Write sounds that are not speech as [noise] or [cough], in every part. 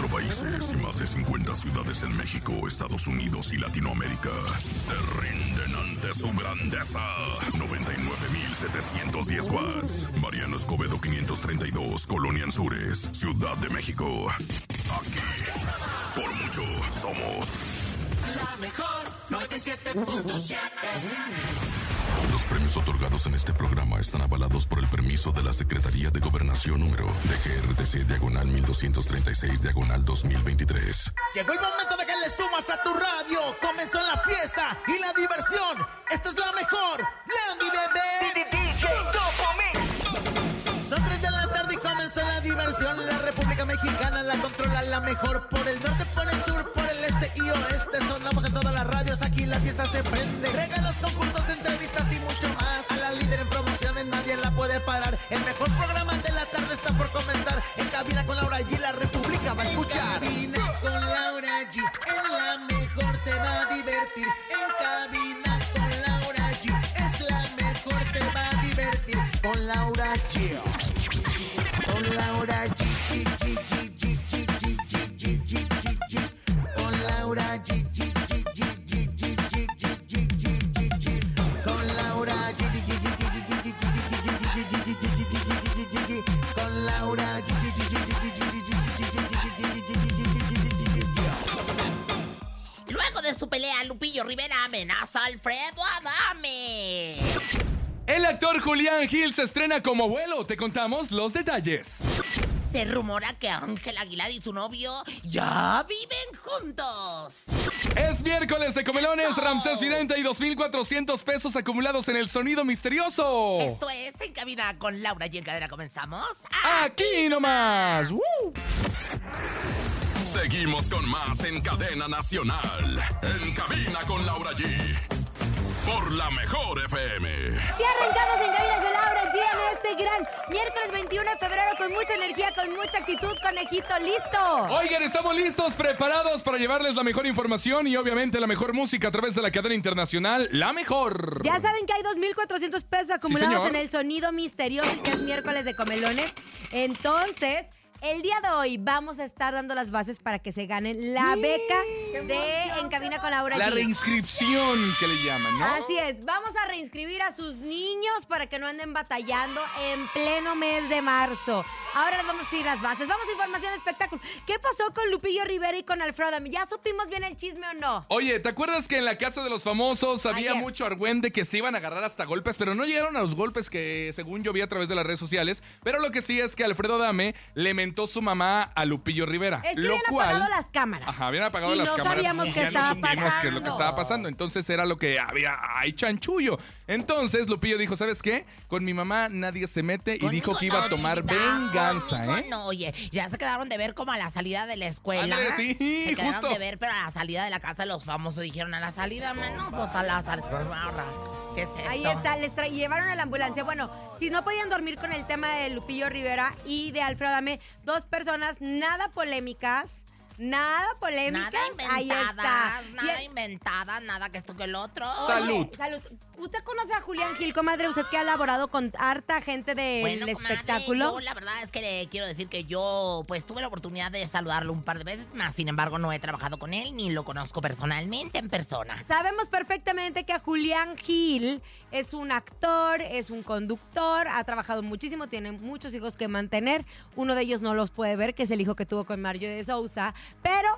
24 países y más de 50 ciudades en México, Estados Unidos y Latinoamérica se rinden ante su grandeza. 99.710 watts. Mariano Escobedo 532, Colonia Anzures, Ciudad de México. Aquí, por mucho, somos La mejor 97.7. Premios otorgados en este programa están avalados por el permiso de la Secretaría de Gobernación número DGRTC diagonal 1236 diagonal 2023. Llegó el momento de que le sumas a tu radio. Comenzó la fiesta y la diversión. Esta es la mejor. La mi bebé. Mexicana la controla la mejor. Por el norte, por el sur, por el este y oeste. Sonamos en todas las radios. Aquí la fiesta se prende. Regalos, concursos, entrevistas y mucho más. A la líder en promociones nadie la puede parar. El mejor programa de la tarde está por comenzar. En cabina con Laura G. La República va a escuchar. En cabina con Laura G. En la mejor te va a divertir. En cabina con Laura G. Es la mejor te va a divertir. Con Laura G. Con Laura G. Alfredo Adame. El actor Julián Gil se estrena como abuelo. Te contamos los detalles. Se rumora que Ángel Aguilar y su novio ya viven juntos. Es miércoles de comelones, No. Ramsés Vidente y 2.400 pesos acumulados en el sonido misterioso. Esto es En Cabina con Laura y en cadena comenzamos. Aquí nomás. ¡Woo! Seguimos con más en cadena nacional. En cabina con Laura G. Por la mejor FM. Si arrancamos en cabina con Laura G en este gran miércoles 21 de febrero con mucha energía, con mucha actitud, conejito, listo. Oigan, estamos listos, preparados para llevarles la mejor información y obviamente la mejor música a través de la cadena internacional, la mejor. Ya saben que hay 2.400 pesos acumulados en el sonido misterioso que es miércoles de comelones. Entonces, el día de hoy vamos a estar dando las bases para que se ganen la beca de En Cabina con Laura La G. reinscripción que le llaman, ¿no? Así es, vamos a reinscribir a sus niños para que no anden batallando en pleno mes de marzo. Ahora les vamos a ir las bases. Vamos a información de espectáculo. ¿Qué pasó con Lupillo Rivera y con Alfredo? ¿Ya supimos bien el chisme o no? Oye, ¿te acuerdas que en la casa de los famosos había Ayer. mucho argüende que se iban a agarrar hasta golpes, pero no llegaron a los golpes que según yo vi a través de las redes sociales? Pero lo que sí es que Alfredo Dame le mentó su mamá a Lupillo Rivera. Es que lo habían cual, apagado las cámaras. Ajá, habían apagado Y las no cámaras. sabíamos y qué ya estaba no supimos qué es lo que pasando. estaba pasando. Entonces era lo que había. ¡Ay, chanchullo! Entonces Lupillo dijo: ¿Sabes qué? Con mi mamá nadie se mete y dijo que iba a tomar chiquita, venganza, ¿eh? No, oye, ya se quedaron de ver como a la salida de la escuela. Sí, se quedaron justo. de ver, pero a la salida de la casa de los famosos dijeron a la salida, no, pues a la salida. ¿Qué es esto? Ahí está, les llevaron a la ambulancia. Bueno, si no podían dormir con el tema de Lupillo Rivera y de Alfredo Adame, dos personas nada polémicas, nada polémicas. Nada Ahí está. inventadas, Y nada es- inventada, nada que esto que el otro. Salud. Oye, salud. ¿Usted conoce a Julián Gil, comadre? Usted que ha laborado con harta gente del Bueno, comadre, espectáculo. yo la verdad es que le quiero decir que yo pues tuve la oportunidad de saludarlo un par de veces, más sin embargo no he trabajado con él ni lo conozco personalmente en persona. Sabemos perfectamente que Julián Gil es un actor, es un conductor, ha trabajado muchísimo, tiene muchos hijos que mantener. Uno de ellos no los puede ver, que es el hijo que tuvo con Mario de Sousa. Pero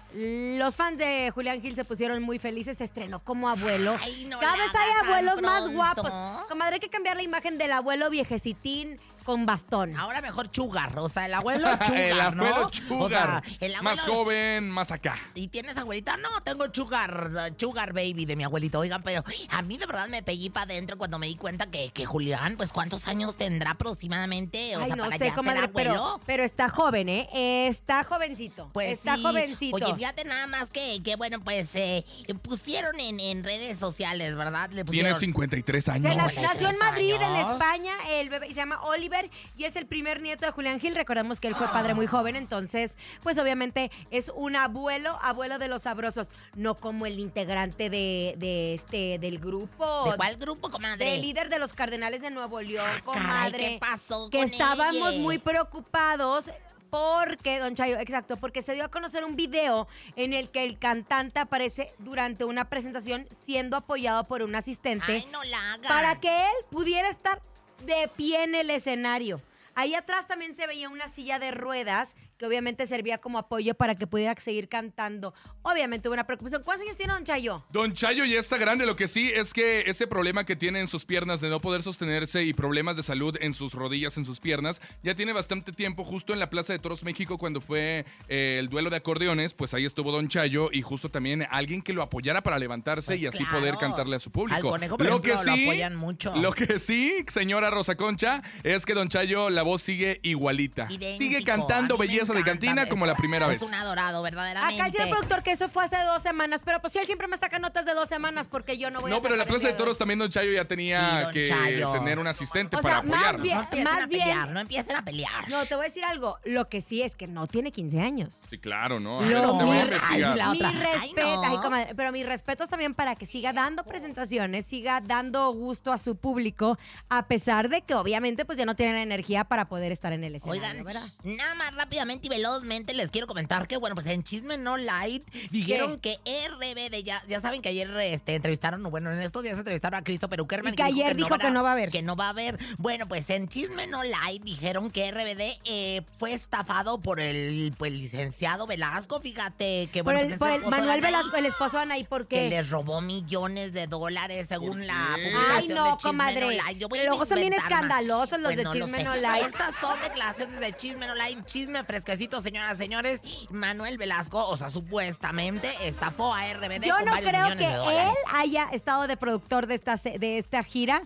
los fans de Julián Gil se pusieron muy felices, se estrenó como abuelo. Ay, no Cada vez hay abuelos más pronto. guapos. Comadre, hay que cambiar la imagen del abuelo viejecitín con bastón. Ahora mejor chugar, o sea, el abuelo [laughs] chugar, el abuelo ¿no? Sugar. O sea, el abuelo... Más joven, más acá. ¿Y tienes abuelita? No, tengo sugar, sugar baby de mi abuelito. Oigan, pero a mí de verdad me pegué para adentro cuando me di cuenta que, que Julián, pues ¿cuántos años tendrá aproximadamente? O Ay, sea, no para sé, ya comadre, pero, abuelo. pero está joven, ¿eh? Está jovencito. Pues está sí. jovencito. Oye, fíjate nada más que, que bueno, pues eh, pusieron en, en redes sociales, ¿verdad? Le Tiene pusieron... 53 Se años. na- Hola, nació en Madrid, en. España, el bebé se llama Oliver y es el primer nieto de Julián Gil. Recordemos que él fue padre muy joven, entonces, pues obviamente es un abuelo, abuelo de los sabrosos, no como el integrante de, de este del grupo. ¿De cuál grupo, comadre? Del líder de los Cardenales de Nuevo León, Ah, caray, comadre. ¿qué pasó que con estábamos ella? muy preocupados porque, don Chayo, exacto, porque se dio a conocer un video en el que el cantante aparece durante una presentación siendo apoyado por un asistente Ay, no la para que él pudiera estar de pie en el escenario. Ahí atrás también se veía una silla de ruedas que obviamente servía como apoyo para que pudiera seguir cantando. Obviamente hubo una preocupación. ¿Cuántos años tiene Don Chayo? Don Chayo ya está grande, lo que sí es que ese problema que tiene en sus piernas de no poder sostenerse y problemas de salud en sus rodillas, en sus piernas, ya tiene bastante tiempo. Justo en la Plaza de Toros México, cuando fue eh, el duelo de acordeones, pues ahí estuvo Don Chayo y justo también alguien que lo apoyara para levantarse Pues y así claro. poder cantarle a su público. Al conejo, por ejemplo, lo apoyan mucho. Lo que sí, señora Rosa Concha, es que Don Chayo, la voz sigue igualita. Idéntico. Sigue cantando Belleza de encanta. Cantina como la primera es vez. un adorado, verdaderamente. Acá el productor que eso fue hace dos semanas, pero pues sí, él siempre me saca notas de dos semanas porque yo no voy a No, pero en la Plaza de Toros también Don Chayo ya tenía que Chayo. tener un asistente O para sea, más apoyarlo. bien- No empiecen Más a bien- pelear, no empiecen a pelear. No, te voy a decir algo. Lo que sí es que no tiene 15 años. Sí, claro, ¿no? A No, te voy a mi- investigar. ay, Mi. Ay, respeto, no. ay, comadre, pero mis respetos también para que siga dando presentaciones, siga dando gusto a su público, a pesar de que obviamente pues ya no tiene la energía para poder estar en el escenario, Oigan, ¿verdad? nada más rápidamente y velozmente les quiero comentar que, bueno, pues en Chisme No Light dijeron que RBD, ya, ya saben que ayer este, entrevistaron, bueno, en estos días entrevistaron a Cristo Peruquerman. Y que ayer dijo que no va a haber. Que no va a haber. Bueno, pues en Chisme No Light dijeron que RBD eh, fue estafado por el pues, licenciado Velasco, fíjate. Que, Por bueno, el, pues, es por el Manuel Anaí, Velasco, el esposo de Anaí, ¿por Que qué? les robó millones de dólares según ¿Por la publicación Ay, no, de Chisme comadre. No Light. Yo voy a Luego son bien más. escandalosos los Pues de no Chisme. No Light. Estas son declaraciones de Chisme No Light, chisme fresquecito, señoras, señores. Manuel Velasco, o sea, supuestamente estafó a RBD Yo con no varios creo millones que de él haya estado de productor de esta, se- de esta gira.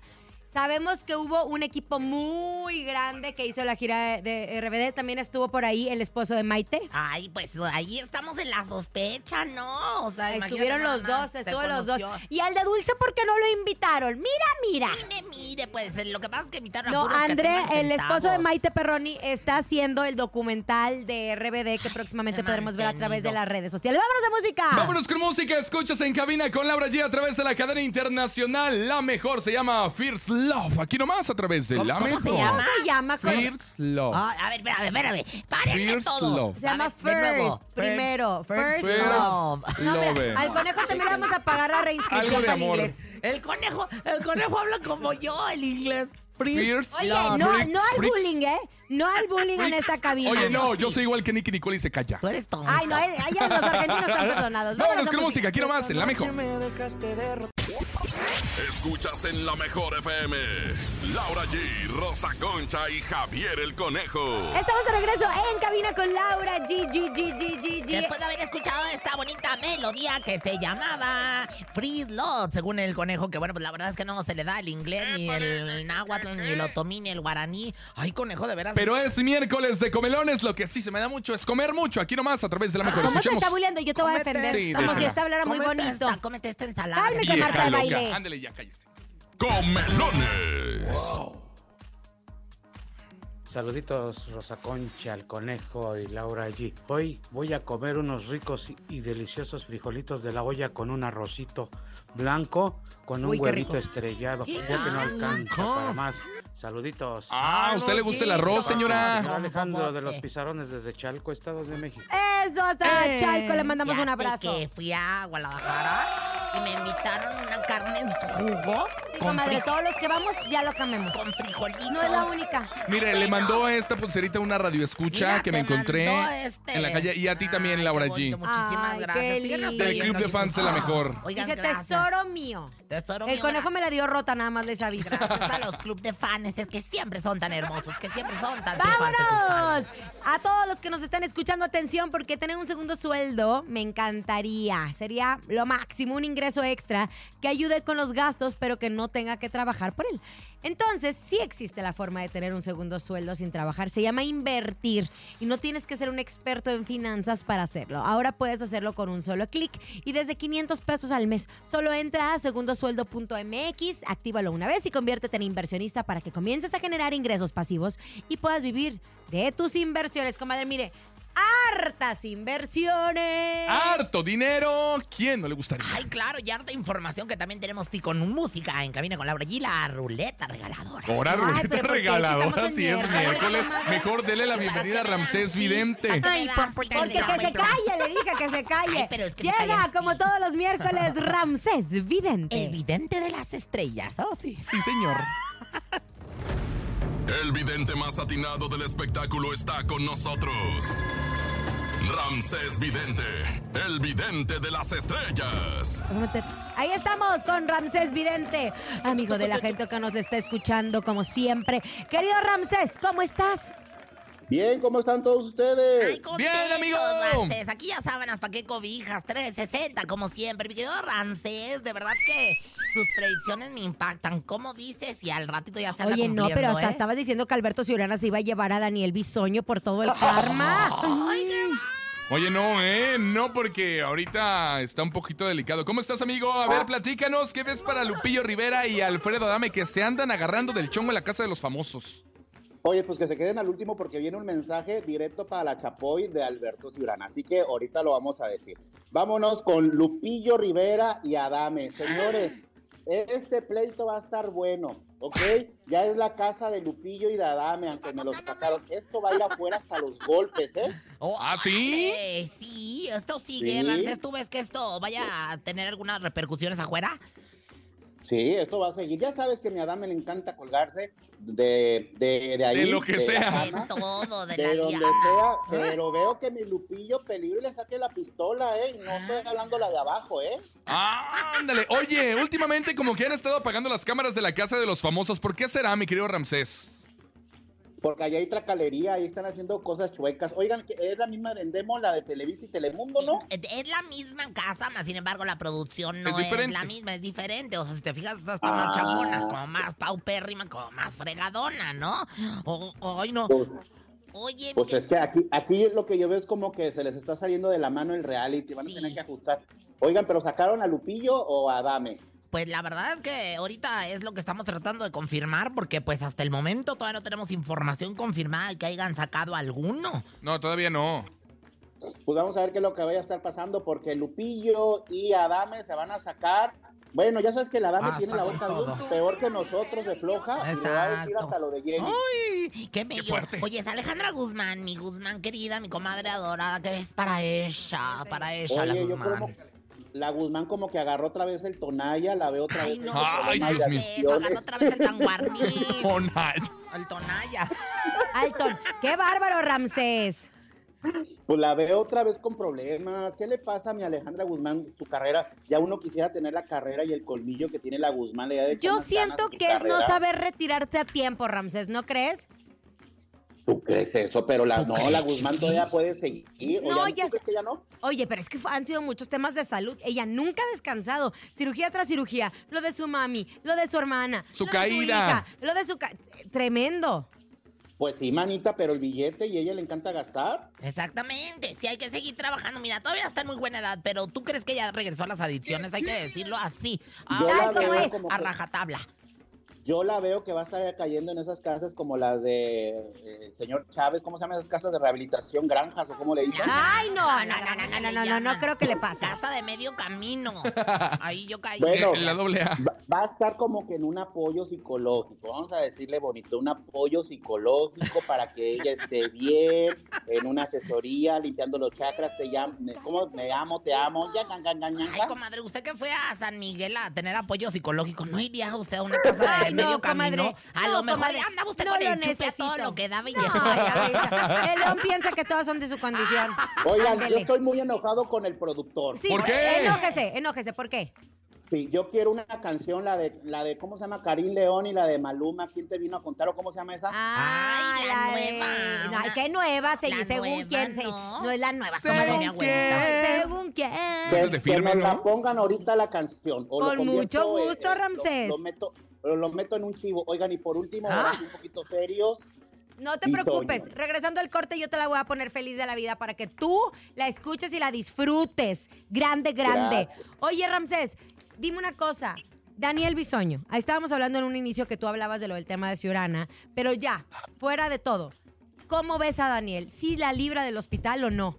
Sabemos que hubo un equipo muy grande que hizo la gira de, de RBD. También estuvo por ahí el esposo de Maite. Ay, pues ahí estamos en la sospecha, ¿no? O sea, Estuvieron los dos, estuvo los dos. Y al de Dulce, ¿por qué no lo invitaron? Mira, mira. Mire, mire, pues lo que pasa es que invitaron a No, puros que André, el esposo de. Maite Perroni, está haciendo el documental de RBD que próximamente podremos ver a través de las redes sociales. ¡Vámonos de música! Vámonos con música, escuchas en cabina con Laura G a través de la cadena internacional. La mejor se llama Fierce Love. Aquí nomás a través de ¿Cómo- la cómo mejor. se ¿Cómo llama? se llama? Con- Fierce Love. Ay, a ver, espérame, espérame. Todo. love. Se llama ver, de nuevo. First, primero. First, First love. No, hombre, love. al conejo también le vamos a pagar la Algo reinscripción de para el amor. inglés. El conejo, el conejo habla como yo, el inglés. Fierce Fierce Oye, love. no, Freaks, no al freaks. bullying, ¿eh? No al bullying en esta cabina. Oye, no, yo soy igual que Nicky Nicole y se calla. Tú eres tonto. Ay, no, eh, allá los argentinos están perdonados. Vámonos a con música, aquí nomás, en la mejor. Escuchas en la mejor FM. Laura G, Rosa Concha y Javier el Conejo. Estamos de regreso en cabina con Laura G, G, G, G, G, G. Después de haber escuchado esta bonita melodía que se llamaba Free Love, según el conejo, que bueno, pues la verdad es que no se le da el inglés, ni el náhuatl, ni el otomí, ni el guaraní. Ay, conejo, de veras. Pero es miércoles de comelones, lo que sí se me da mucho es comer mucho. Aquí nomás a través de la mejor. ¿Cómo Escuchemos. está bulleando? Yo te voy a defender. Sí, Como si esta hablara muy bonito. Esta, cómete esta ensalada. Cálmese, Marta de loca. baile. Ándale ya, cállese. Comelones. Saluditos Rosa Concha, el conejo y Laura G. Hoy voy a comer unos ricos y- deliciosos frijolitos de la olla con un arrocito blanco con un Uy, huevito rico. estrellado. [gasps] Ya que no alcanza para más. Saluditos. Ah, ¿a usted le gusta el arroz, señora? Alejandro de los Popote. Pizarones desde Chalco, Estado de México. Eso, hasta Eh, Chalco, le mandamos un abrazo. que fui a Guadalajara y me invitaron una carne en su jugo con, Comadre, fri- todos los que vamos ya lo cambiamos. con frijolitos. No es la única. Mire, le mandó esta pulserita una radioescucha Mira, que me encontré este. en la calle. Y a ti también, Laura G. Muchísimas Ay, gracias. Del Club de Fans de la Mejor. Oigan, Dice gracias. tesoro mío. Tesoro El mío, conejo gra- me la dio rota, nada más les aviso. Gracias a los club de fans, que siempre son tan hermosos, que siempre son tan. ¡Vámonos! A todos los que nos están escuchando, atención, porque tener un segundo sueldo me encantaría. Sería lo máximo, un ingreso extra que ayude con los gastos, pero que no tenga que trabajar por él. Entonces, sí existe la forma de tener un segundo sueldo sin trabajar. Se llama invertir y no tienes que ser un experto en finanzas para hacerlo. Ahora puedes hacerlo con un solo clic y desde 500 pesos al mes. Solo entra a segundosueldo.mx, actívalo una vez y conviértete en inversionista para que comiences a generar ingresos pasivos y puedas vivir de tus inversiones. Comadre, mire, hartas inversiones. Harto dinero. ¿Quién no le gustaría? Ay, claro, y harta información que también tenemos sí, con música en cabina con Laura G, la ruleta regaladora. Ahora ruleta regaladora, si es miércoles. Mejor dele la bienvenida a Ramsés. Vidente. Ay, por Porque que se calle, le dije que se calle. Ay, pero es que se Llega, calle, como todos los miércoles, Ramsés Vidente. El vidente de las estrellas, oh sí. Sí, señor. [laughs] El vidente más atinado del espectáculo está con nosotros. Ramsés Vidente, el vidente de las estrellas. Ahí estamos con Ramsés Vidente, amigo de la gente que nos está escuchando como siempre. Querido Ramsés, ¿cómo estás? Bien, ¿cómo están todos ustedes? Ay, Bien, amigo. Ramsés. Aquí ya sábanas, ¿para qué cobijas? 360, como siempre. Mi querido Ramsés, de verdad que tus predicciones me impactan. ¿Cómo dices? Y al ratito ya se anda Oye, no, pero hasta ¿eh? estabas diciendo que Alberto Ciurana se iba a llevar a Daniel Bisoño por todo el karma. [laughs] Ay, qué Oye, no, ¿eh? No, porque ahorita está un poquito delicado. ¿Cómo estás, amigo? A ver, platícanos, ¿qué ves para Lupillo Rivera y Alfredo Adame que se andan agarrando del chongo en la casa de los famosos? Oye, pues que se queden al último porque viene un mensaje directo para la Chapoy de Alberto Ciurana. Así que ahorita lo vamos a decir. Vámonos con Lupillo Rivera y Adame. Señores, este pleito va a estar bueno, ¿ok? Ya es la casa de Lupillo y de Adame, aunque me lo sacaron. Esto va a ir afuera hasta los golpes, ¿eh? Oh, ¿Ah, sí? vale, sí, esto sigue, Sí. ¿Tú ves que esto vaya a tener algunas repercusiones afuera? Sí, esto va a seguir. Ya sabes que a mi Adame le encanta colgarse de, de, de ahí. De lo que sea. cama. De todo, de, de la donde liana. sea, pero veo que mi Lupillo peligro y le saque la pistola, ¿eh? Y no estoy hablando la de abajo, ¿eh? Ah, ándale. Oye, últimamente como que han estado apagando las cámaras de la casa de los famosos. ¿Por qué será, mi querido Ramsés? Porque allá hay tracalería, ahí están haciendo cosas chuecas. Oigan, que es la misma de Endemo, la de Televisa y Telemundo, ¿no? Es es la misma casa, más sin embargo la producción no Es la misma, es diferente. O sea, si te fijas, está Ah. más chafona, como más paupérrima, como más fregadona, ¿no? Ay, no. Pues, Oye, pues es que aquí, aquí lo que yo veo es como que se les está saliendo de la mano el reality, van a tener que ajustar. Oigan, pero ¿sacaron a Lupillo o a Adame? Pues la verdad es que ahorita es lo que estamos tratando de confirmar, porque pues hasta el momento todavía no tenemos información confirmada de que hayan sacado alguno. No, todavía no. Pues vamos a ver qué es lo que vaya a estar pasando, porque Lupillo y Adame se van a sacar. Bueno, ya sabes que la Adame Hasta tiene la boca peor que nosotros de floja y le va a decir Exacto. hasta lo de Jenny. ¡Ay! ¡Qué bello! fuerte. Oye, es Alejandra Guzmán, mi Guzmán querida, mi comadre adorada, que es para ella, para ella, la Oye, yo Guzmán. como la Guzmán como que agarró otra vez el Tonaya, la veo otra Ay, vez. no, Ay, problemas Dios mío. eso, agarró otra vez el tanguarniz, Tonay. el tonaya. Alton, qué bárbaro, Ramsés. Pues la veo otra vez con problemas. ¿Qué le pasa a mi Alejandra Guzmán? Su carrera, ya uno quisiera tener la carrera y el colmillo que tiene la Guzmán. Le de echar Yo siento que es no saber retirarse a tiempo, Ramsés, ¿no crees? ¿Tú crees eso? Pero la, ¿Tú no, la Guzmán chiquis? todavía puede seguir. ¿O No, ya, ya ¿tú crees que ya no? Oye, pero es que han sido muchos temas de salud. Ella nunca ha descansado. Cirugía tras cirugía. Lo de su mami, lo de su hermana. Su lo de caída. hija, lo de su... ca- Tremendo. Pues sí, manita, pero el billete y a ella le encanta gastar. Exactamente, sí hay que seguir trabajando. Mira, todavía está en muy buena edad, pero ¿tú crees que ya regresó a las adicciones? Hay que decirlo así, a, Yo la veo a- como a que- rajatabla. Yo la veo que va a estar cayendo en esas casas como las de eh, señor Chávez, ¿cómo se llaman esas casas de rehabilitación? ¿Granjas o cómo le dicen? Ay, no, Ah, no, no, no, no, no, no, no, no creo que le pase. Casa de medio camino. [laughs] Ahí yo caí. Bueno. En la doble A. Va, a estar como que en un apoyo psicológico, vamos a decirle bonito, un apoyo psicológico para que ella esté bien, en una asesoría, limpiando los chakras, te llamo, me, ¿cómo? Me amo, te amo, ya, ya, ya, ya, ya, Ay, comadre, usted que fue a San Miguel a tener apoyo psicológico, ¿no iría usted a una casa de [laughs] medio camino? comadre. A No, lo mejor comadre. andaba usted No con lo el chupe a todo lo que No. El león piensa que todos son de su condición. [laughs] Oigan, yo estoy muy enojado con el productor. Sí, ¿Por qué? Enójese, enójese, ¿por qué? Sí, yo quiero una canción, la de, la de, ¿cómo se llama? Karim León y la de Maluma, ¿quién te vino a contar o cómo se llama esa? Ay, la nueva, No, ¿qué nueva? Se, la según nueva, quién. se- ¿no? no es la nueva. Según comadre. mi abuelita. quién. Según quién. que, de que me la ¿no? pongan ahorita la canción. o Con mucho eh, gusto, eh, lo- Ramsés. Lo, meto, lo, lo meto en un chivo. Oigan, y por último, Ah. ahora un poquito serios. No te preocupes. Regresando al corte, yo te la voy a poner feliz de la vida para que tú la escuches y la disfrutes. Grande, grande. Gracias. Oye, Ramsés, dime una cosa. Daniel Bisoño, ahí estábamos hablando en un inicio que tú hablabas de lo del tema de Ciurana, pero ya, fuera de todo. ¿Cómo ves a Daniel? ¿Sí la libra del hospital o no?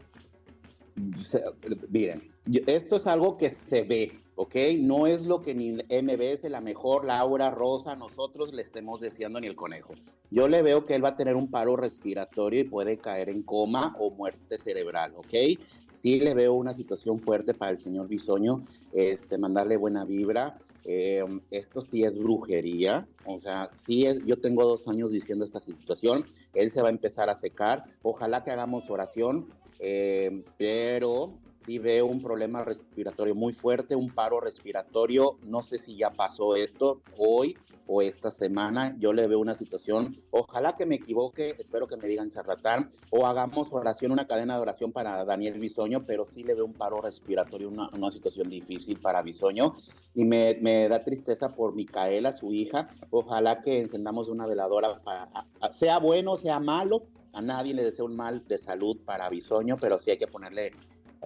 Miren, esto es algo que se ve, ¿ok? No es lo que ni MBS, la mejor, Laura, Rosa, nosotros le estemos diciendo ni el conejo. Yo le veo que él va a tener un paro respiratorio y puede caer en coma o muerte cerebral, ¿ok? Sí le veo una situación fuerte para el señor Bisoño, este, mandarle buena vibra. Eh, esto sí es brujería, o sea, sí es, yo tengo dos años diciendo esta situación, él se va a empezar a secar, ojalá que hagamos oración, eh, pero sí veo un problema respiratorio muy fuerte, un paro respiratorio. No sé si ya pasó esto hoy o esta semana. Yo le veo una situación. Ojalá que me equivoque, espero que me digan charlatán o hagamos oración, una cadena de oración para Daniel Bisoño, pero sí le veo un paro respiratorio, una, una situación difícil para Bisoño. Y me, me da tristeza por Micaela, su hija. Ojalá que encendamos una veladora, para, sea bueno, sea malo. A nadie le deseo un mal de salud para Bisoño, pero sí hay que ponerle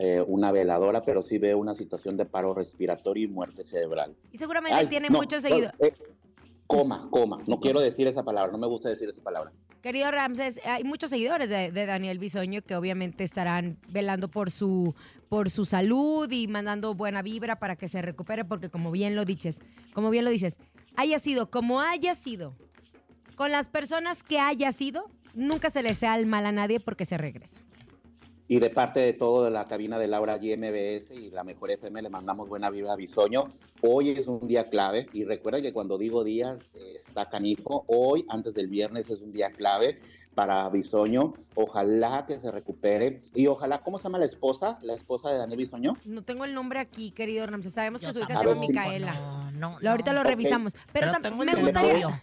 eh, una veladora, pero sí veo una situación de paro respiratorio y muerte cerebral. Y seguramente Ay, tiene no, muchos no, seguidores. eh, coma, coma. No quiero decir esa palabra, no me gusta decir esa palabra. Querido Ramses, hay muchos seguidores de, de Daniel Bisoño que obviamente estarán velando por su, por su salud y mandando buena vibra para que se recupere, porque como bien lo dices, como bien lo dices, haya sido como haya sido, con las personas que haya sido, nunca se le sea el mal a nadie porque se regresa. Y de parte de todo de la cabina de Laura GMBS y la Mejor FM le mandamos buena vibra a Bisoño. Hoy es un día clave y recuerda que cuando digo días eh, está canijo. Hoy, antes del viernes, es un día clave para Bisoño. Ojalá que se recupere y ojalá, ¿cómo se llama la esposa? La esposa de Daniel Bisoño. No tengo el nombre aquí, querido Ramses. Sabemos que su hija se llama Micaela. No, no, Lo- ahorita lo revisamos. Pero, Pero tam- tengo el me gustaría...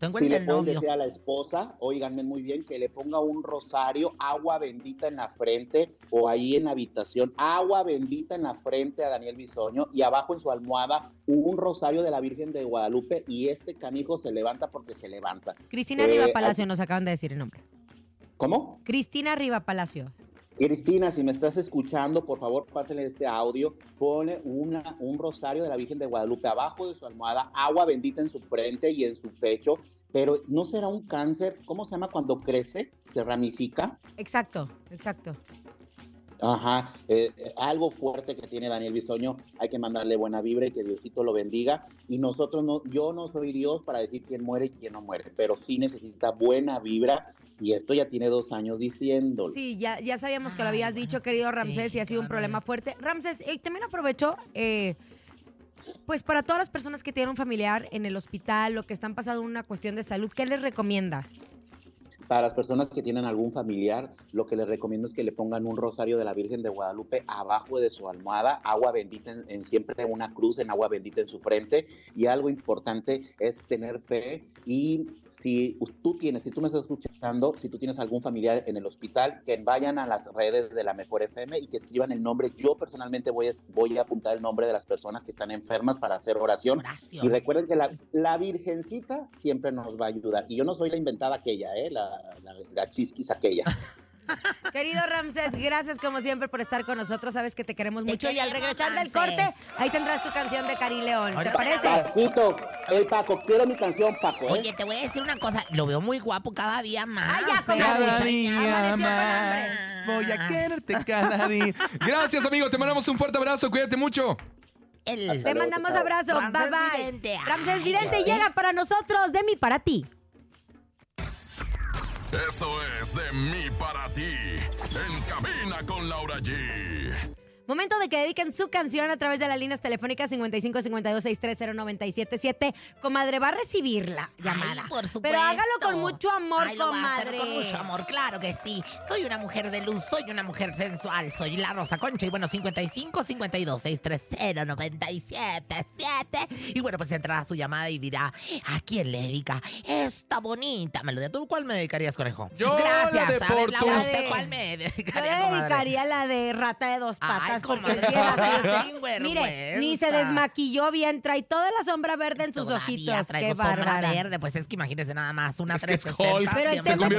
si el le pueden novio. decir a la esposa, oíganme muy bien, que le ponga un rosario, agua bendita en la frente o ahí en la habitación, agua bendita en la frente a Daniel Bisoño y abajo en su almohada un rosario de la Virgen de Guadalupe y este canijo se levanta porque se levanta. Cristina Eh, Riva Palacio nos acaban de decir el nombre. ¿Cómo? Cristina Riva Palacio. Cristina, si me estás escuchando, por favor, pásale este audio. Pone un rosario de la Virgen de Guadalupe abajo de su almohada, agua bendita en su frente y en su pecho. Pero no será un cáncer, ¿cómo se llama cuando crece? ¿Se ramifica? Exacto, exacto. Ajá, eh, eh, algo fuerte que tiene Daniel Bisoño, hay que mandarle buena vibra y que Diosito lo bendiga. Y nosotros no, yo no soy Dios para decir quién muere y quién no muere, pero sí necesita buena vibra y esto ya tiene dos años diciéndolo. Sí, ya, ya sabíamos que lo habías dicho, querido sí, Ramsés, y ha sido un problema fuerte. Ramsés, eh, también aprovecho, eh, pues para todas las personas que tienen un familiar en el hospital o que están pasando una cuestión de salud, ¿qué les recomiendas? Para las personas que tienen algún familiar, lo que les recomiendo es que le pongan un rosario de la Virgen de Guadalupe abajo de su almohada, agua bendita en, en siempre una cruz en agua bendita en su frente. Y algo importante es tener fe. Y si tú tienes, si tú me estás escuchando, si tú tienes algún familiar en el hospital, que vayan a las redes de la Mejor FM y que escriban el nombre. Yo personalmente voy a, voy a apuntar el nombre de las personas que están enfermas para hacer oración. Oración. Y recuerden que la, la Virgencita siempre nos va a ayudar. Y yo no soy la inventada aquella, ¿eh? la, la, la chisquis aquella. [laughs] Querido Ramsés, gracias como siempre por estar con nosotros. Sabes que te queremos Te mucho. y al regresar del corte, ahí tendrás tu canción de Cari León. ¿Te parece? Paquito, Paco, quiero mi canción, Paco. ¿eh? Oye, te voy a decir una cosa. Lo veo muy guapo cada día más. Ay, ya, comadre. Cada día más voy a quererte cada día. Gracias, amigo. Te mandamos un fuerte abrazo. Cuídate mucho. El- Te luego, mandamos abrazo. Bye Ramsés bye. Vidente. Ramsés Ay, Vidente ay. llega para nosotros, de mí para ti. Esto es de mí para ti. En cabina con Laura G. Momento de que dediquen su canción a través de las líneas telefónicas 55 52 630 977. Comadre, va a recibir la llamada. Ay, por supuesto. Pero hágalo con mucho amor, Ay, lo va a hacer comadre. con mucho amor, claro que sí. Soy una mujer de luz, soy una mujer sensual, soy la Rosa Concha. Y bueno, 55 52 630 977. Y bueno, pues entrará su llamada y dirá: ¿A quién le dedica esta bonita melodía? ¿Tú cuál me dedicarías, conejo? Yo Gracias. la de A ver, por Laura, tus- ¿usted cuál me Yo le dedicaría, comadre? dedicaría la de rata de dos patas. Ay, comadre, Mire, ni se desmaquilló bien, trae toda la sombra verde en sus Todavía ojitos. traigo Qué sombra verde, pues es que imagínese nada más, una Es que es 360. Hulk. Pero el tema es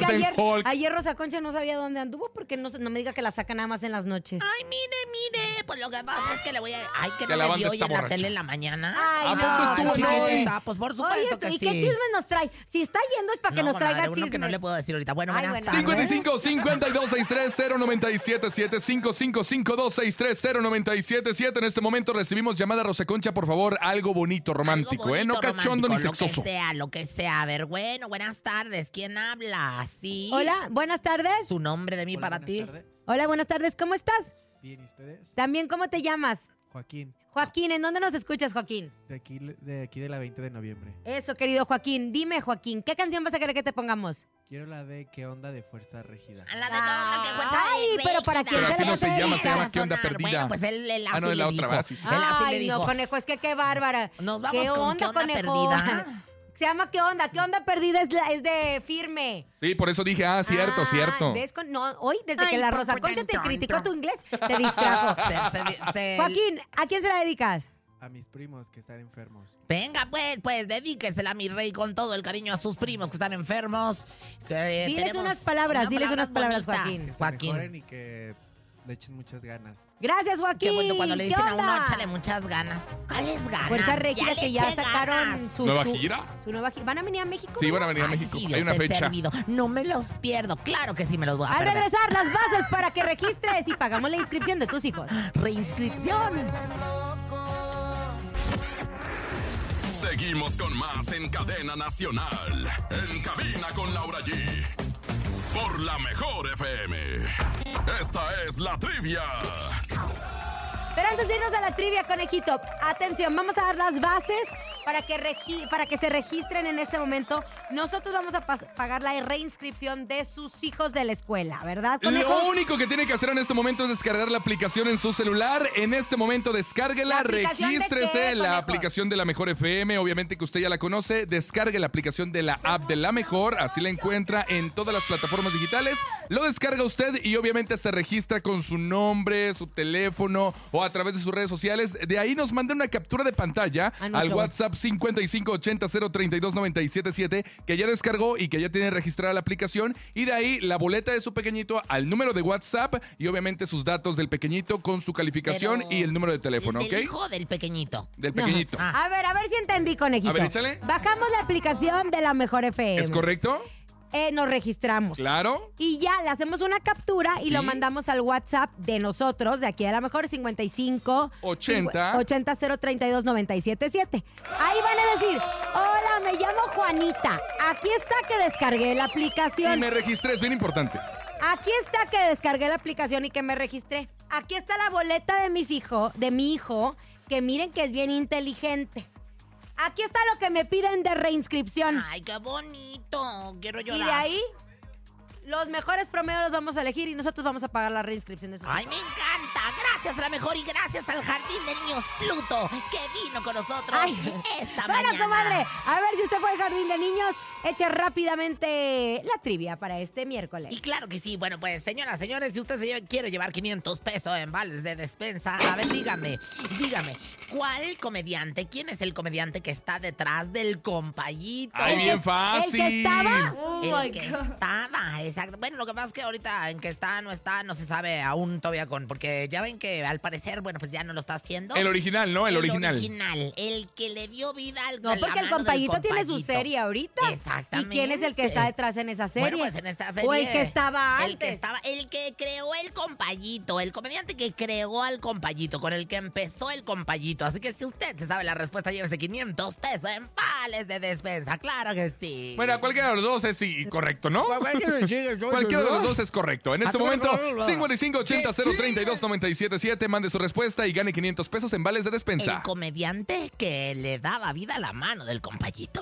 que ayer, Rosa Concha no sabía dónde anduvo porque no, no me diga que la saca nada más en las noches. Ay, mire, mire, pues lo que pasa es que le voy a... Ay, que Que no la me vio hoy en la tele en la mañana. Ay, ¿A no, poco estuvo en Pues por supuesto Oye, que ¿y sí. qué chismes nos trae? Si está yendo es para que No, nos traiga uno que no le puedo decir ahorita. Bueno, buenas bueno. tardes. 55 52 63 0977 55 52 63 0977 En este momento recibimos llamada Rosa Concha, por favor, algo bonito, romántico, Algo ¿eh? No cachondo ni sexoso. Lo que sea, lo que sea. A ver, bueno, buenas tardes. ¿Quién habla? ¿Sí? Hola, buenas tardes. Su nombre de mí Hola, para ti. tardes. Hola, buenas tardes. ¿Cómo estás? Bien, ¿y ustedes? También, ¿cómo te llamas? Joaquín, Joaquín, ¿en dónde nos escuchas, Joaquín? de aquí de, aquí de la 20 de noviembre. Eso, querido Joaquín. Dime, Joaquín, ¿qué canción vas a querer que te pongamos? Quiero la de ¿Qué onda de Fuerza Regida? A la de onda que cuesta Ay, de pero ¿para quién Pero así no se llama, se llama ¿Qué onda sonar. perdida? Bueno, pues él, él Ah, así no, de la le otra dijo. base, sí. Así le Ay, dijo. no, conejo, es que qué bárbara. Nos vamos ¿Qué con onda, ¿Qué onda conejo? perdida? [laughs] Se llama ¿Qué onda? ¿Qué onda perdida? Es, la- es de firme. Sí, por eso dije, ah, cierto, Ah, cierto. ¿Ves? Con- no, hoy, desde Ay, que la Rosa Concha te criticó tu inglés, te distrajo. [laughs] Se- se- se- Joaquín, ¿a quién se la dedicas? A mis primos que están enfermos. Venga, pues, pues, dedíquesela a mi rey con todo el cariño a sus primos que están enfermos. que Diles unas palabras, diles unas palabras, bonitas. Joaquín. Que se Joaquín. mejoren y que le echen muchas ganas. Gracias, Joaquín. Qué bueno cuando le ¿Qué dicen a uno, échale muchas ganas. ¿Cuáles ganas? Fuerza Regida le que ya sacaron ganas. su, ¿Nueva gira? su nueva gira. ¿Van a venir a México? Sí, van a venir a Ay, México. sí, Hay una fecha. servido. No me los pierdo. Claro que sí me los voy a Al perder. regresar, las bases para que registres y pagamos la inscripción de tus hijos. Reinscripción. Seguimos con más en cadena nacional. En cabina con Laura G. Por la mejor FM. Esta es la trivia. Pero antes de irnos a la trivia, conejito, atención, vamos a dar las bases para que, regi- para que se registren en este momento. Nosotros vamos a pagar la reinscripción de sus hijos de la escuela, ¿verdad, conejo? Lo único que tiene que hacer en este momento es descargar la aplicación en su celular. En este momento descárguela, ¿La aplicación de regístrese qué, la aplicación de la Mejor FM. Obviamente que usted ya la conoce. Descargue la aplicación de la app de la Mejor. Así la encuentra en todas las plataformas digitales. Lo descarga usted y obviamente se registra con su nombre, su teléfono o a través de sus redes sociales. De ahí nos manda una captura de pantalla al nuestro- WhatsApp 5580-032-977 que ya descargó y que ya tiene registrada la aplicación. Y de ahí la boleta de su pequeñito al número de WhatsApp y obviamente sus datos del pequeñito con su calificación Pero y el número de teléfono, ¿Del ¿ok? hijo o del pequeñito? Del No. pequeñito. Ah. A ver, a ver si entendí, conejito. A ver, échale. Bajamos la aplicación de la Mejor FM. ¿Es correcto? Eh, nos registramos. Claro. Y ya le hacemos una captura y Sí. lo mandamos al WhatsApp de nosotros, de aquí a la mejor 55 80. 80 032 977. Ahí van a decir, hola, me llamo Juanita. Aquí está que descargué la Y aplicación. me registré, es bien importante. Aquí está que descargué la aplicación y que me registré. Aquí está la boleta de mis hijos, de mi hijo, que miren que es bien inteligente. Aquí está lo que me piden de reinscripción. Ay, qué bonito. Quiero y llorar. de ahí, los mejores promedios los vamos a elegir y nosotros vamos a pagar la reinscripción de sus Ay, hijos. me encanta. Gracias a la mejor y gracias al Jardín de Niños Pluto que vino con nosotros Ay. esta [laughs] Bueno, mañana. comadre, a ver si usted fue al jardín de niños, eche rápidamente la trivia para este miércoles. Y claro que sí. Bueno, pues, señoras, señores, si usted se lleva- quiere llevar 500 pesos en vales de despensa, a ver, dígame, dígame, ¿cuál comediante, quién es el comediante que está detrás del compayito? Ay, bien ¿El fácil. que estaba? El que estaba, exacto. Bueno, lo que pasa es que ahorita en que está, no está, no se sabe aún todavía con, porque ya ven que al parecer, bueno, pues ya no lo está haciendo. El original, ¿no? El, original. original, el que le dio vida al No, porque el compayito tiene su serie ahorita. Exactamente. ¿Y quién es el que está detrás en esa serie? Bueno, pues en esta serie. O el que estaba antes. El que estaba, el que creó el compayito, el comediante que creó al compayito, con el que empezó el compayito. Así que si usted se sabe la respuesta, llévese 500 pesos en vales de despensa. Claro que sí. Bueno, cualquiera de los dos es sí, correcto, ¿no? Cualquiera de los dos es correcto. En este momento, correcto. 5580-032-977, mande su respuesta y gane 500 pesos en vales de el despensa. comediante que le daba vida a la mano del compayito.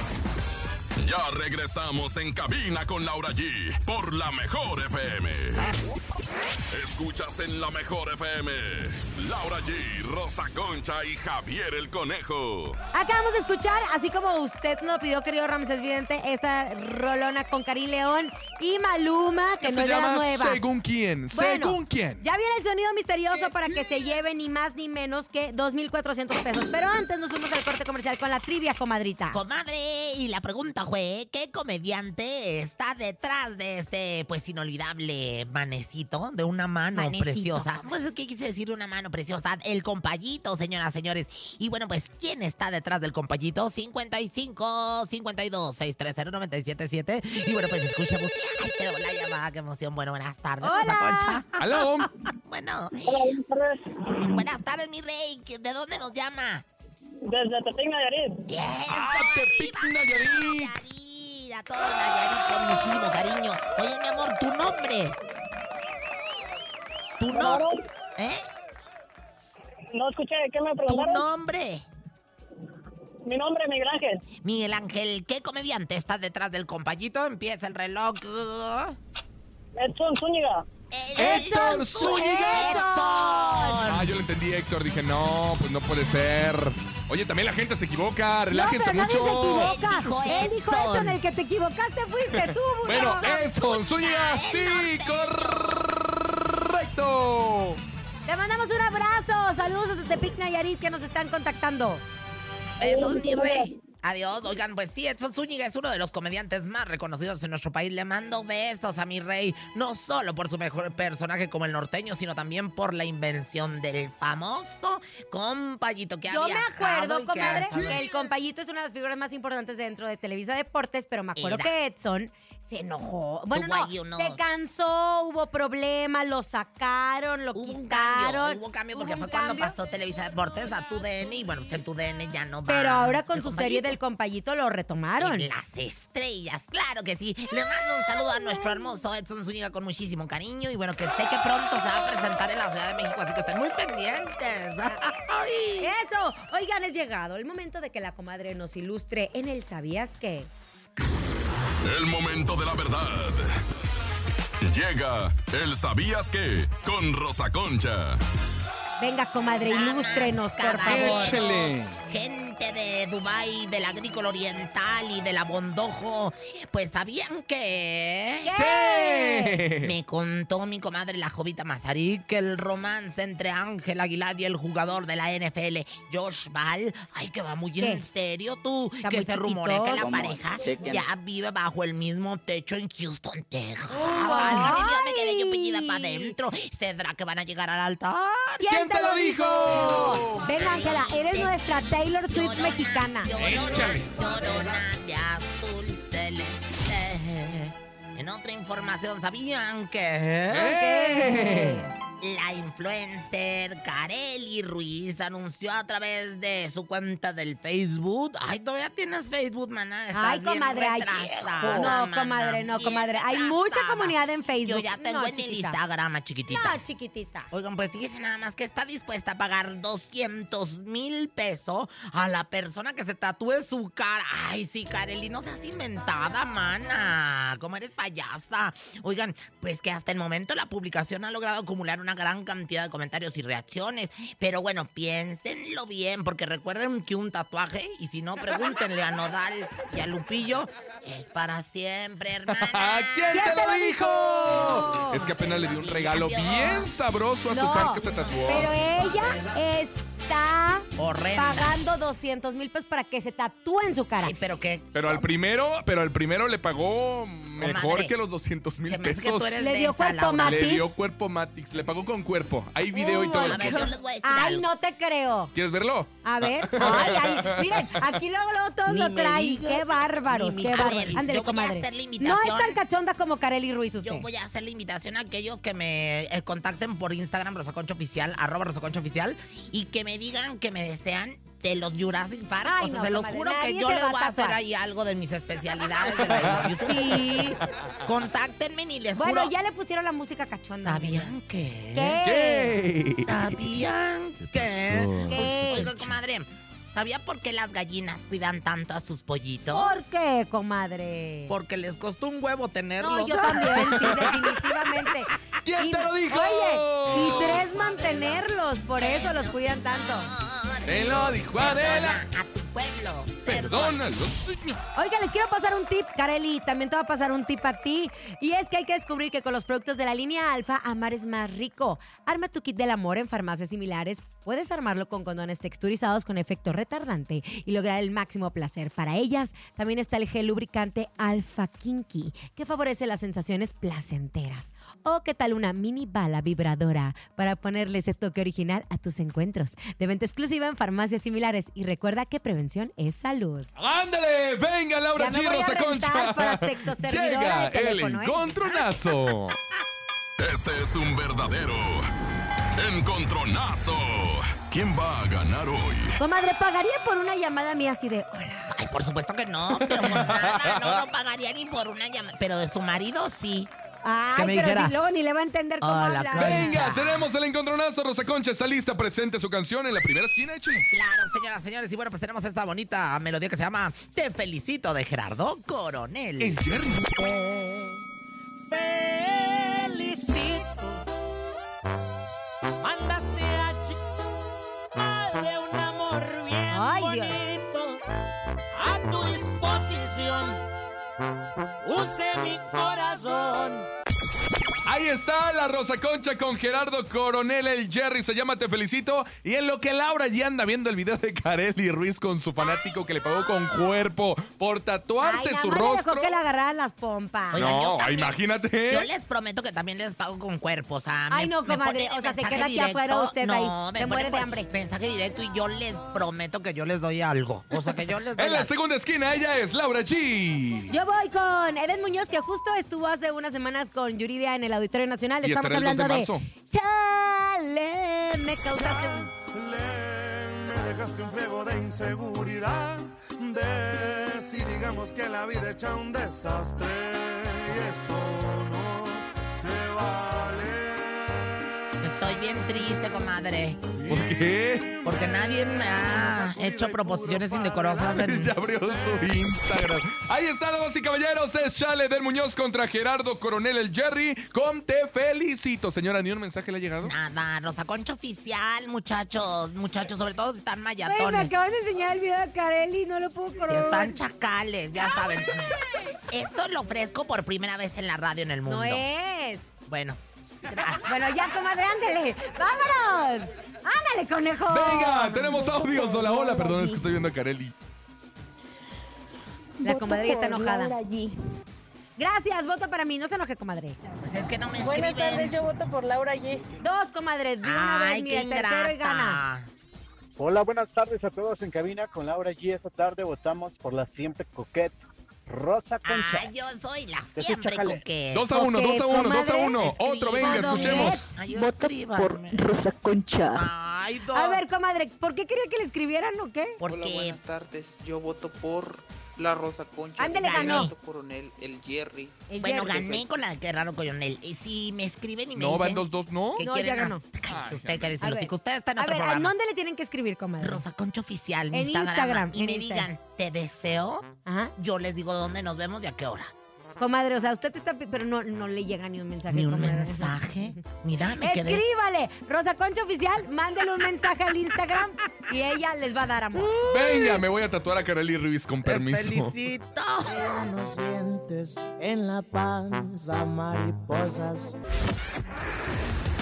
Ya regresamos en cabina con Laura G por la mejor FM. Escuchas en la mejor FM. Laura G, Rosa Concha y Javier el Conejo. Acabamos de escuchar, así como usted nos lo pidió, querido Ramses Vidente, esta rolona con Karim León y Maluma, que ¿Qué no se es llama nuevas. Según quién, Bueno, según quién. Ya viene el sonido misterioso para que se lleve ni más ni menos que 2.400 pesos. Pero antes nos fuimos al corte comercial con la trivia, comadrita. Comadre, y la pregunta ¿qué comediante está detrás de este, pues, inolvidable manecito de una mano Manecito. preciosa? Pues, ¿qué quise decir una mano preciosa? El compayito, señoras, señores. Y bueno, pues, ¿quién está detrás del compayito? 55 52 630 977 Y bueno, pues, escuchemos. Ay, pero la llamada, qué emoción. Bueno, buenas tardes, Hola. Concha. ¡Aló! [laughs] Bueno, Hola, buenas tardes. buenas tardes, mi rey. ¿De dónde nos llama? Desde Tepic, Nayarit. Bien. ¡Ah, Tepic, Nayarit! Nayarit, a todo Nayarit con muchísimo cariño. Oye, mi amor, tu nombre. Tu nombre. ¿Eh? No escuché, ¿qué me Tu preguntaron? nombre. Mi nombre es Miguel Ángel. Miguel Ángel, ¿qué comediante está detrás del compayito? Empieza el reloj. Edson Zúñiga. ¡Héctor Zúñiga! ¡Edson! Entendí, Héctor. Dije, no, pues no puede ser. Oye, también la gente se equivoca. Relájense no, pero mucho. nadie se equivoca. Él dijo Edson. El que te equivocaste fuiste tú. [laughs] Bueno, Edson. Zúñiga, sí, correcto. Te mandamos un abrazo. Saludos desde Tepic Nayarit que nos están contactando. Besos, mi rey. Adiós. Oigan, pues sí, Edson Zúñiga es uno de los comediantes más reconocidos en nuestro país. Le mando besos a mi rey, no solo por su mejor personaje como el norteño, sino también por la invención del famoso compayito que ha Yo me acuerdo, que comadre, que el compayito es una de las figuras más importantes dentro de Televisa Deportes, pero me acuerdo Era. que Edson se enojó. Bueno, no, se cansó, hubo problemas, lo sacaron, lo Hubo un quitaron. cambio, hubo cambio porque hubo un fue cuando pasó Televisa Deportes a TUDN y bueno, pues en TUDN ya no va. Pero ahora con su compayito. serie del compayito lo retomaron. En las estrellas, claro que sí. Le mando un saludo a nuestro hermoso Edson Zúñiga con muchísimo cariño y bueno, que sé que pronto se va a presentar en la Ciudad de México, así que estén muy pendientes. Ay. Eso, oigan, es llegado el momento de que la comadre nos ilustre en el ¿Sabías qué? El momento de la verdad. Llega el ¿Sabías qué? Con Rosa Concha. Venga, comadre, ilústrenos, por favor. Échele. Gente de Dubai, del Agrícola Oriental y de la Bondojo, pues sabían que... ¿Qué? Me contó mi comadre la jovita Mazarí que el romance entre Ángel Aguilar y el jugador de la NFL, Josh Ball, ay, que va muy ¿Qué? en serio tú, Está que se rumorea que la pareja Sí, ¿quién? ya vive bajo el mismo techo en Houston, Texas. ¡Ay! Válgame Dios, me quedé yo pillida para adentro. ¿Será que van a llegar al altar? ¿Quién te lo dijo? Venga, Ángela, eres nuestra Taylor Swift Llorona, mexicana. Échale. de azul celeste. En otra información, ¿sabían que ¡Eh! La influencer Kareli Ruiz anunció a través de su cuenta del Facebook? Ay, todavía tienes Facebook, maná. Estás Ay, bien comadre, ay, retrasada, no, maná, comadre, no, bien comadre. Hay mucha comunidad en Facebook. Yo ya tengo No, en el. Instagram, chiquitita. No, chiquitita. Oigan, pues fíjese nada más que está dispuesta a pagar 200 mil pesos a la persona que se tatúe su cara. Ay, sí, Kareli, no seas inventada, mana. Como eres payasa. Oigan, pues que hasta el momento la publicación ha logrado acumular una gran cantidad de comentarios y reacciones. Pero bueno, piénsenlo bien, porque recuerden que un tatuaje, y si no, pregúntenle a Nodal y a Lupillo, es para siempre, hermana. [laughs] ¿Quién te lo dijo? Es que apenas le dio un regalo bien sabroso a su fan que se tatuó. Pero ella está Horrenda. pagando 200 mil pesos para que se tatúe en su cara. Ay, pero que Pero al primero, pero al primero le pagó mejor Comadre, que los 200 mil pesos. eres Le dio cuerpo Laura. mati. Le dio cuerpo Matix, le pagó con cuerpo. Hay video y todo A ver, yo les voy a decir Ay, algo. no te creo. ¿Quieres verlo? A ver, ay, ay, miren, aquí luego, luego todos Ni lo traen. digas, Qué bárbaros, qué bárbaros. ver, Ándale, yo voy a hacer la No invitación. es tan cachonda como Kareli Ruiz usted. Yo voy a hacer la invitación a aquellos que me eh, contacten por Instagram, Rosaconcho Oficial, arroba Rosaconcho Oficial, y que me digan que me desean de los Jurassic Park. Ay, o sea, no, se los comadre, juro que yo a voy a hacer tatuar. ahí algo de mis especialidades. de la [laughs] sí, contáctenme ni les Bueno, juro. ya le pusieron la música cachonda. ¿Sabían que? ¿Qué? ¿Qué? ¿Sabían que? ¿Qué? Oiga, comadre, ¿Sabía por qué las gallinas cuidan tanto a sus pollitos? ¿Por qué, comadre? Porque les costó un huevo tenerlos. No, yo también, sí, [laughs] definitivamente. ¿Quién Y- te lo dijo? Oye, y tres mantenerlos, por eso los cuidan tanto. Te lo dijo Adela. Pueblo. Perdónalo. Oiga, les quiero pasar un tip, Kareli, también te va a pasar un tip a ti. Y es que hay que descubrir que con los productos de la línea Alfa, amar es más rico. Arma tu kit del amor en farmacias similares. Puedes armarlo con condones texturizados con efecto retardante y lograr el máximo placer. Para ellas, también está el gel lubricante Alfa Kinky, que favorece las sensaciones placenteras. O qué tal una mini bala vibradora para ponerle ese toque original a tus encuentros. De venta exclusiva en farmacias similares. Y recuerda que prevención es salud. ¡Ándale! ¡Venga, Laura Ya me voy a Chirrosa rentar Concha! para sexo [laughs] servidora Llega de el teléfono, ¿eh? encontronazo. [laughs] Este es un verdadero encontronazo. ¿Quién va a ganar hoy? Comadre, pagaría por una llamada mía así de hola. Ay, por supuesto que no, pero nada, no, no pagaría ni por una llamada. Pero de su marido sí. Ay, Que me pero dijera, si luego ni le va a entender cómo "Hola, habla. Concha". Venga, tenemos el encontronazo. Rosa Concha está lista. Presente su canción en la primera esquina, Eche. Claro, señoras, señores. Y bueno, pues tenemos esta bonita melodía que se llama Te felicito de Gerardo Coronel. El felicito. Mandaste a chica de un amor bien Ay, Dios. bonito a tu disposición. Use mi corazón. Ahí está la Rosa Concha con Gerardo Coronel, el Jerry, se llama Te Felicito. Y en lo que Laura ya anda viendo el video de Kareli Ruiz con su fanático que le pagó con cuerpo por tatuarse Ay, su rostro. dejó que le agarraran las pompas. Oigan, yo No, también- imagínate. Yo les prometo que también les pago con cuerpo, o sea... Ay, no, comadre, o sea, se queda aquí directo. afuera usted ahí, no, me se muere de hambre. Mensaje directo y yo les prometo que yo les doy algo. O sea, que yo les doy En la algo. segunda esquina ella es Laura G. Yo voy con Eden Muñoz, que justo estuvo hace unas semanas con Yuridia en el Auditorio Nacional. Y Estamos el 2 de hablando marzo. Chale, me causaste un... Me dejaste un friego de inseguridad, de si digamos que la vida echa un desastre y eso triste, comadre. ¿Por qué? Porque nadie me ha hecho proposiciones indecorosas en... [laughs] Ya abrió su Instagram. Ahí está, damas y caballeros. Es Chale del Muñoz contra Gerardo Coronel, el Jerry. Con Te Felicito. Señora, ¿ni un mensaje le ha llegado? Nada, Rosa Concha oficial, muchachos, muchachos, sobre todo si están Ay, me mayatones. acaban de enseñar el video de Kareli, no lo puedo Si creer. están chacales, ya saben. Esto lo ofrezco por primera vez en la radio en el mundo. No es. Bueno, gracias. Bueno, ya, comadre, ándele. ¡Vámonos! ¡Ándale, conejo! Venga, tenemos audios. Hola, hola. Perdón, es que estoy viendo a Kareli. La comadre ya está enojada. Gracias, vota para mí. No se enoje, comadre. Pues es que no me Buenas escriben. tardes, yo voto por Laura G. Dos, comadre. De una Ay, vez, mira, tercero y gana. Hola, buenas tardes a todos en cabina con Laura G. Esta tarde votamos por la siempre coquette Rosa Concha. Ay, yo soy la siempre coqueta. Dos a uno, Ok, dos a uno, dos a comadre. uno. Otro, venga, escuchemos. Ay, Voto por. Rosa Concha. Ay. A ver, comadre, ¿por qué quería que le escribieran o qué? Porque tardes. Yo voto por la Rosa Concha. Ándale, ganó. Gerardo Coronel, el Jerry. El Bueno, Jerry. gané con la que raro coronel. Y si me escriben y me No, van dicen dos, dos, ¿no? que No, quieren ya ganó. más- Cállese Ay, usted, ya. cállese A los ver. hocico. Usted está en A otro ver, ¿a programa. dónde le tienen que escribir, comadre? Rosa Concha Oficial, mi En Instagram. Instagram, Y en me Instagram. digan, te deseo. Ajá. Yo les digo dónde nos vemos y a qué hora. Comadre, o sea, usted te está... Pero no, no le llega ni un mensaje. Ni un comadre. mensaje. Mira, me quedé. Escríbale, Rosa Concha Oficial, mándele un mensaje al Instagram y ella les va a dar amor. Venga, me voy a tatuar a Kareli Ruiz con Te permiso. felicito. No sientes en la panza mariposas.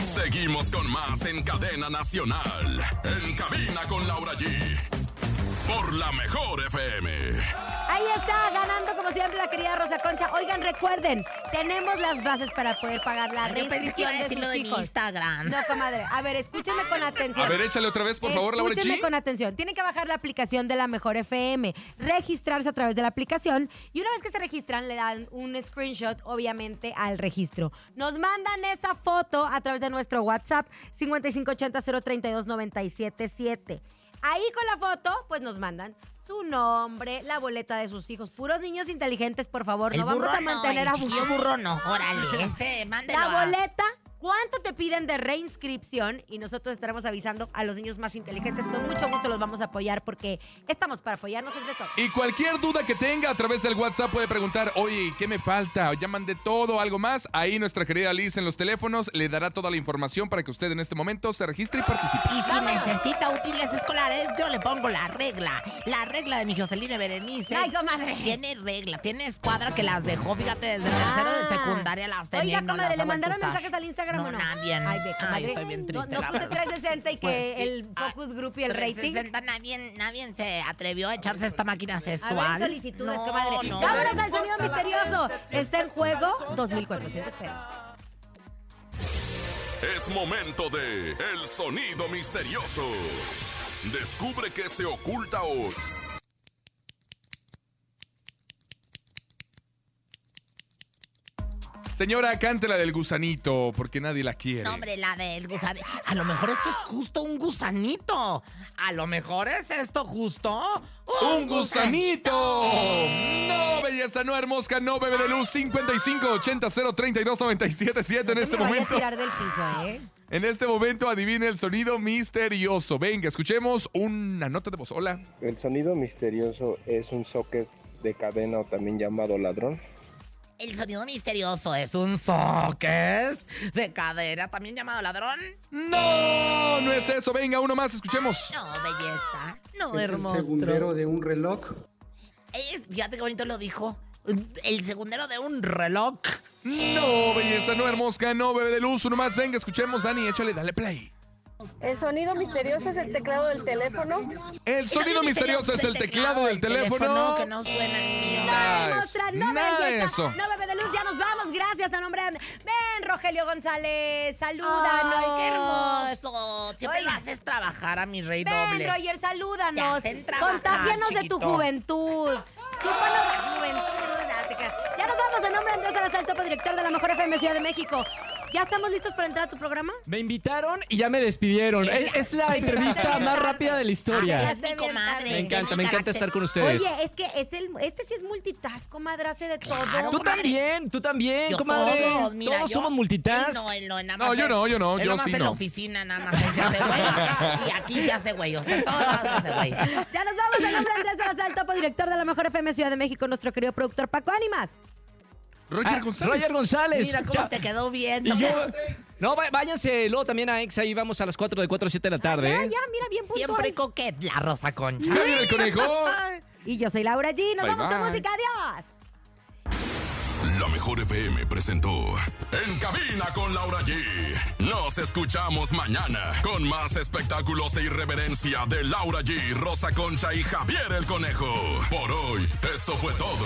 Seguimos con más en cadena nacional. En cabina con Laura G. Por la mejor FM. Ahí está, ganando como siempre la querida Rosa Concha. Oigan, recuerden, tenemos las bases para poder pagar la reinscripción de sus de hijos. Instagram. No, comadre. A ver, escúchenme con atención. A ver, échale otra vez, por favor, Laura Escúchenme con atención. Tienen que bajar la aplicación de la Mejor FM, registrarse a través de la aplicación y una vez que se registran le dan un screenshot, obviamente, al registro. Nos mandan esa foto a través de nuestro WhatsApp 5580-032-977. Ahí con la foto, pues nos mandan su nombre, la boleta de sus hijos. Puros niños inteligentes, por favor. El no vamos burro a mantener no, a chiquillo burro no. Órale, este, mándelo. la boleta cuánto te piden de reinscripción y nosotros estaremos avisando a los niños más inteligentes. Con mucho gusto los vamos a apoyar porque estamos para apoyarnos entre todos. Y cualquier duda que tenga a través del WhatsApp puede preguntar, oye, ¿qué me falta? Ya mandé todo, algo más. Ahí nuestra querida Liz en los teléfonos le dará toda la información para que usted en este momento se registre y participe. Y si necesita útiles escolares, yo le pongo la regla. La regla de mi Joseline Berenice. Ay, comadre. Tiene regla, tiene escuadra que las dejó, fíjate, desde tercero de Ah. secundaria las tenía Oiga, no comadre, las ¿le mandaron mensajes al Instagram No, o no? nadie. Ay, comadre. Ay, estoy bien triste, No, no puse verdad. 360 y que Pues sí. el focus group y el rating. 360, nadie, nadie se atrevió a echarse esta máquina A sexual. ver, solicitudes, No, comadre. no. Vámonos al sonido misterioso. Está en juego 2,400 pesos. Es momento de El Sonido Misterioso. Descubre qué se oculta hoy. Señora, cante la del gusanito, porque nadie la quiere. No, hombre, la del gusanito. A lo mejor esto es justo un gusanito. A lo mejor es esto justo ¡Un gusanito! No, belleza, no, hermosa, no, bebé de luz. 55 80 032 977 en este Me vaya a momento. tirar del piso, ¿eh? En este momento adivine el sonido misterioso. Venga, escuchemos una nota de voz. Hola. El sonido misterioso es un socket de cadena o también llamado ladrón. El sonido misterioso es un socket de cadera, también llamado ladrón. No, no es eso. Venga, uno más, escuchemos. No, belleza. No, es hermoso. el segundero de un reloj. Es, fíjate qué bonito lo dijo. El segundero de un reloj. No, belleza, no, hermosa, no, bebé de luz. Uno más, venga, escuchemos, Dani, échale, dale play. El sonido misterioso es el teclado del teléfono. El sonido misterioso es el teclado del teléfono. Que no suena no nada de eso. No bebé de luz, ya nos vamos. Gracias a nombre de... Ven, Rogelio González, salúdanos. Ay, qué hermoso. Siempre lo haces trabajar a mi rey Ven, doble. Roger, Te salúdanos. Contágianos de tu juventud. Chúpanos la juventud. Ya nos vamos a nombre de Andrés Salazar, topo director de la Mejor FM Ciudad de México. ¿Ya estamos listos para entrar a tu programa? Me invitaron y ya me despidieron. Es, es la entrevista [laughs] más rápida de la historia. Es mi comadre. Me encanta, me encanta estar con Oye, ustedes. es que este, este sí es multitask, comadre, hace de todo. Tú también, tú también, Yo comadre. todos, mira, Todos yo- somos multitask. Él no, él no, nada No, más yo es- no, yo no, él yo nomás sí en la no. oficina nada más ahí se hace güey. [laughs] Y aquí se hace güey. O sea, todos lados se hace güey. Ya nos vamos a nombre de Andrés Salazar, topo director de la Mejor FM Ciudad de México, nuestro querido productor Paco Ánimas. Roger Ah, González. Roger González. Mira cómo Ya- te quedó bien. Y yo. No, va- váyanse luego también a Exa y vamos a las 4 de 4 a 7 de la tarde. Ya, ¿eh? ya, mira, bien puntual. Siempre coquet, la rosa concha. Ya viene el conejo. Y yo soy Laura G. Nos Bye, vamos con bye. música. Adiós. La mejor FM presentó En Cabina con Laura G. Nos escuchamos mañana con más espectáculos e irreverencia de Laura G, Rosa Concha y Javier el Conejo. Por hoy, esto fue todo.